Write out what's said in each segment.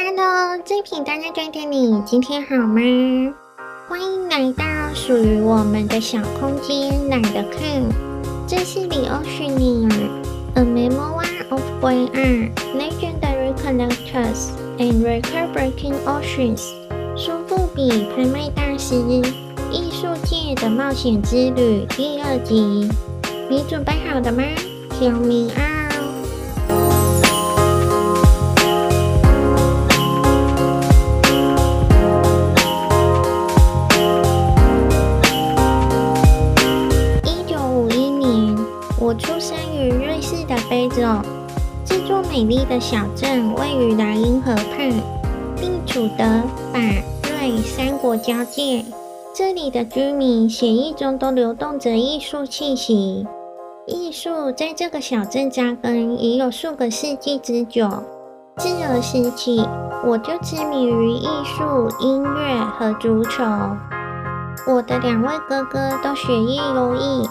Hello，精品大家觉得你今天好吗？欢迎来到属于我们的小空间，懒得看。这是 The Oceaneer，A Memoir of boy r legendary collectors and Record-breaking Auctions。苏富比拍卖大师，艺术界的冒险之旅第二集，你准备好了吗？Tell me 这座美丽的小镇位于莱茵河畔，并处得法瑞三国交界。这里的居民血液中都流动着艺术气息。艺术在这个小镇扎根已有数个世纪之久。自儿时起，我就痴迷于艺术、音乐和足球。我的两位哥哥都学业优异，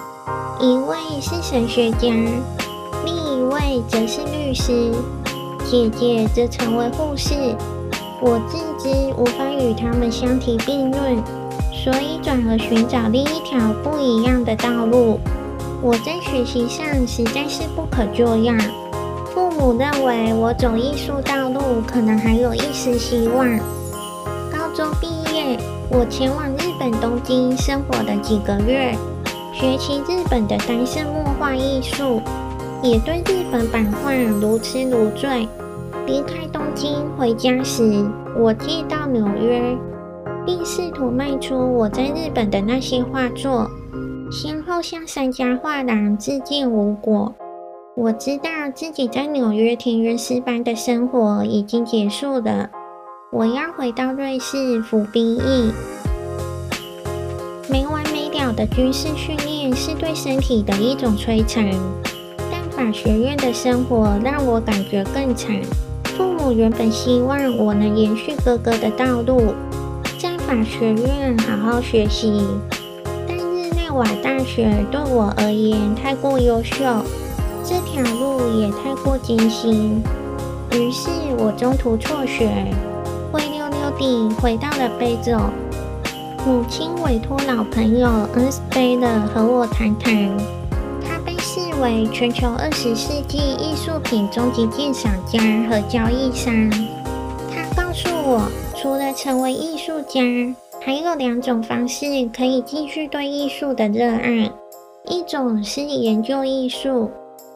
一位是神学家。妹则是律师，姐姐则成为护士。我自知无法与他们相提并论，所以转而寻找另一条不一样的道路。我在学习上实在是不可救药，父母认为我走艺术道路可能还有一丝希望。高中毕业，我前往日本东京生活了几个月，学习日本的单色墨画艺术。也对日本版画如痴如醉。离开东京回家时，我寄到纽约，并试图卖出我在日本的那些画作，先后向三家画廊自荐无果。我知道自己在纽约田园诗般的生活已经结束了，我要回到瑞士服兵役。没完没了的军事训练是对身体的一种摧残。法学院的生活让我感觉更惨。父母原本希望我能延续哥哥的道路，在法学院好好学习，但日内瓦大学对我而言太过优秀，这条路也太过艰辛。于是我中途辍学，灰溜溜地回到了非洲。母亲委托老朋友恩斯贝勒和我谈谈。为全球二十世纪艺术品终极鉴赏家和交易商，他告诉我，除了成为艺术家，还有两种方式可以继续对艺术的热爱：一种是研究艺术，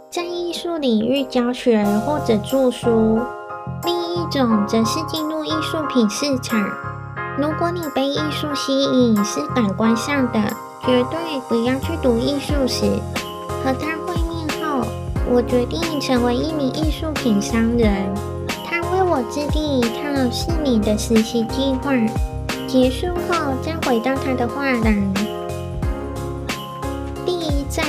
在艺术领域教学或者著书；另一种则是进入艺术品市场。如果你被艺术吸引是感官上的，绝对不要去读艺术史。和他会面后。我决定成为一名艺术品商人。他为我制定一套四年的实习计划，结束后再回到他的画廊。第一站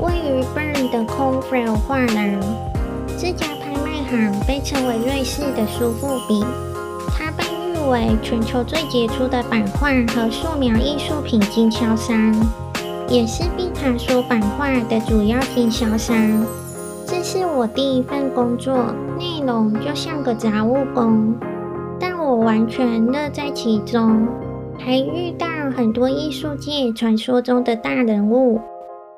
位于 Bern 的 c o f r e l 画廊，这家拍卖行被称为瑞士的苏富比，它被誉为全球最杰出的版画和素描艺术品经销商，也是毕卡索版画的主要经销商。这是我第一份工作，内容就像个杂物工，但我完全乐在其中，还遇到很多艺术界传说中的大人物，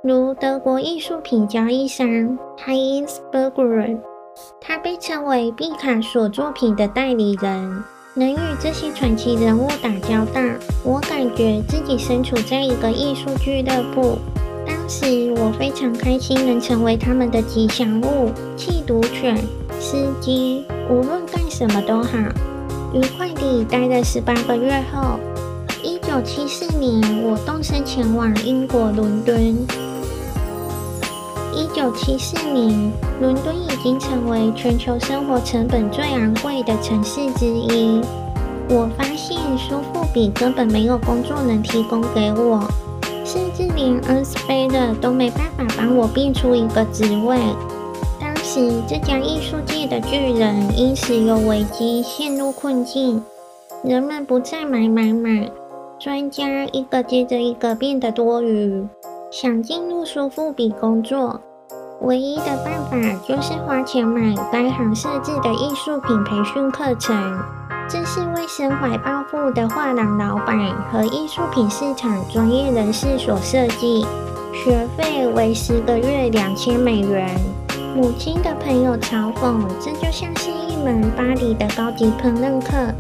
如德国艺术品交易商 Heinz Berger，他被称为毕卡索作品的代理人。能与这些传奇人物打交道，我感觉自己身处在一个艺术俱乐部。当时我非常开心能成为他们的吉祥物、缉毒犬、司机，无论干什么都好。愉快地待了十八个月后，一九七四年我动身前往英国伦敦。一九七四年，伦敦已经成为全球生活成本最昂贵的城市之一。我发现苏富比根本没有工作能提供给我。甚至连恩斯贝勒都没办法帮我变出一个职位。当时，这家艺术界的巨人因石油危机陷入困境，人们不再买买买，专家一个接着一个变得多余。想进入苏富比工作，唯一的办法就是花钱买该行设置的艺术品培训课程。这是为身怀抱负的画廊老板和艺术品市场专业人士所设计，学费为十个月两千美元。母亲的朋友嘲讽，这就像是一门巴黎的高级烹饪课。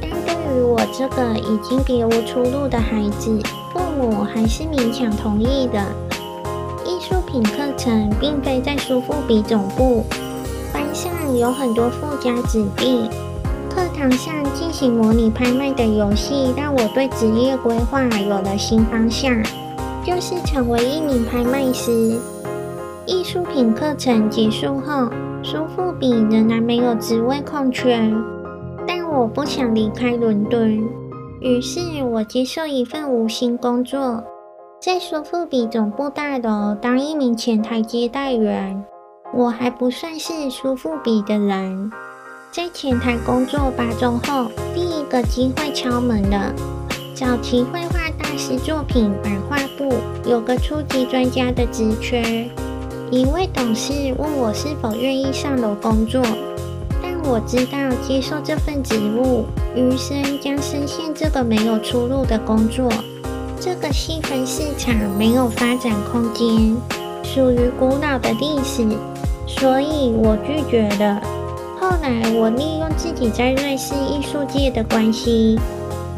但对于我这个已经别无出路的孩子，我还是勉强同意的。艺术品课程并非在苏富比总部，班上有很多富家子弟。课堂上进行模拟拍卖的游戏，让我对职业规划有了新方向，就是成为一名拍卖师。艺术品课程结束后，苏富比仍然没有职位空缺，但我不想离开伦敦，于是我接受一份无薪工作，在苏富比总部大楼当一名前台接待员。我还不算是苏富比的人。在前台工作八周后，第一个机会敲门了。早期绘画大师作品版画部有个初级专家的职缺，一位董事问我是否愿意上楼工作，我知道接受这份职务，余生将深陷这个没有出路的工作。这个细分市场没有发展空间，属于古老的历史，所以我拒绝了。后来，我利用自己在瑞士艺术界的关系，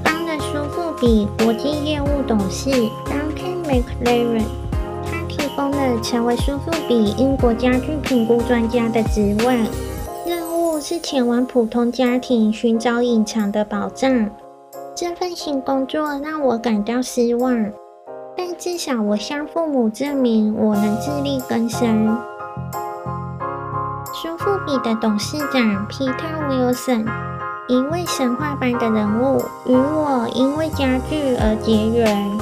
帮了苏富比国际业务董事 Duncan McLaren。他提供了成为苏富比英国家具评估专家的职位，是前往普通家庭寻找隐藏的宝藏。这份新工作让我感到失望，但至少我向父母证明我能自力更生。苏富比的董事长皮特·威尔森，一位神话般的人物，与我因为家具而结缘。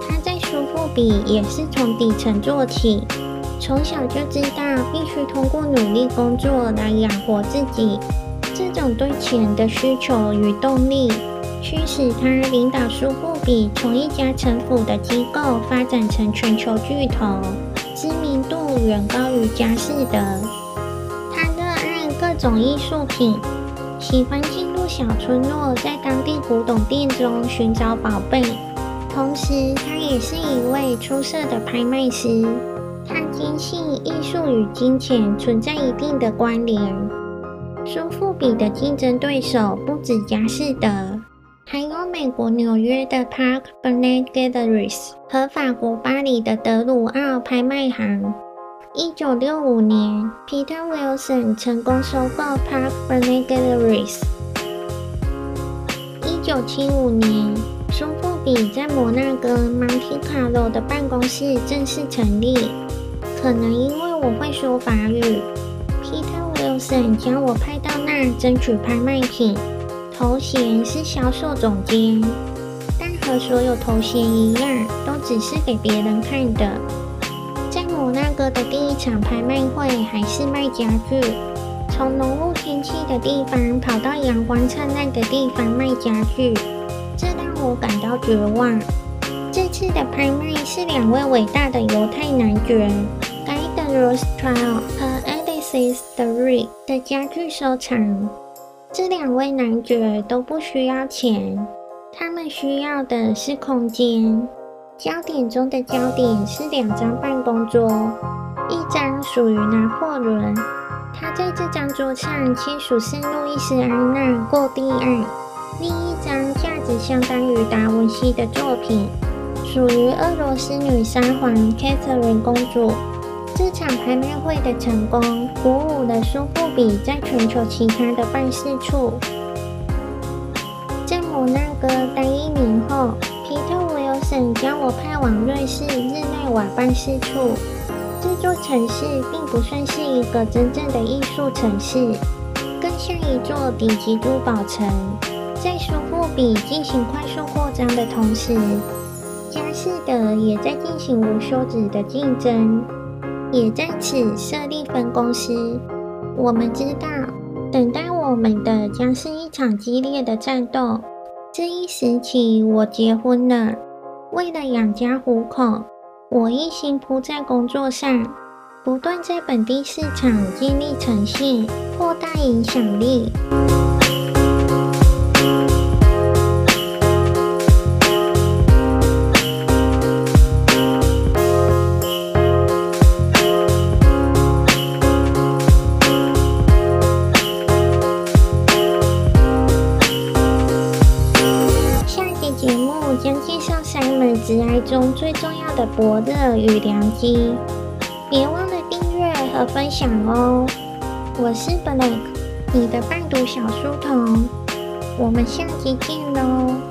他在苏富比也是从底层做起，从小就知道必须通过努力工作来养活自己。这种对钱的需求与动力，驱使他领导苏富比从一家城府的机构发展成全球巨头，知名度远高于佳士得。他热爱各种艺术品，喜欢进入小村落，在当地古董店中寻找宝贝。同时，他也是一位出色的拍卖师。他坚信艺术与金钱存在一定的关联。苏富比的竞争对手不止佳士得，还有美国纽约的 Park b e r n a t Galleries 和法国巴黎的德鲁奥拍卖行。一九六五年，Peter Wilson 成功收购 Park Burnett Galleries。一九七五年，苏富比在摩纳哥 Monte Carlo 的办公室正式成立。可能因为我会说法语，Peter Wilson 将我派到那争取拍卖品，头衔是销售总监，但和所有头衔一样，都只是给别人看的。在摩纳哥的第一场拍卖会还是卖家具，从浓雾天气的地方跑到阳光灿烂的地方卖家具，这让我感到绝望。这次的拍卖是两位伟大的犹太男爵，Guy de Rothschild 和 Alexis de Rais 的家具收藏。这两位男爵都不需要钱，他们需要的是空间。焦点中的焦点是两张办公桌，一张属于拿破仑，他在这张桌上签署圣路易斯安娜购地案；另一张价值相当于达文西的作品，属于俄罗斯女沙皇凯瑟琳公主。这场拍卖会的成功，鼓舞了苏富比在全球其他的办事处。在摩纳哥待一年后，皮特。将我派往瑞士日内瓦办事处。这座城市并不算是一个真正的艺术城市，更像一座顶级珠宝城。在苏富比进行快速扩张的同时，佳士得也在进行无休止的竞争，也在此设立分公司。我们知道，等待我们的将是一场激烈的战斗。这一时期，我结婚了。为了养家糊口，我一心扑在工作上。不断在本地市场建立诚信，扩大影响力。绍三门职涯中最重要的伯乐与良机，别忘了订阅和分享哦！我是 Blake，你的伴读小书童，我们下集见喽！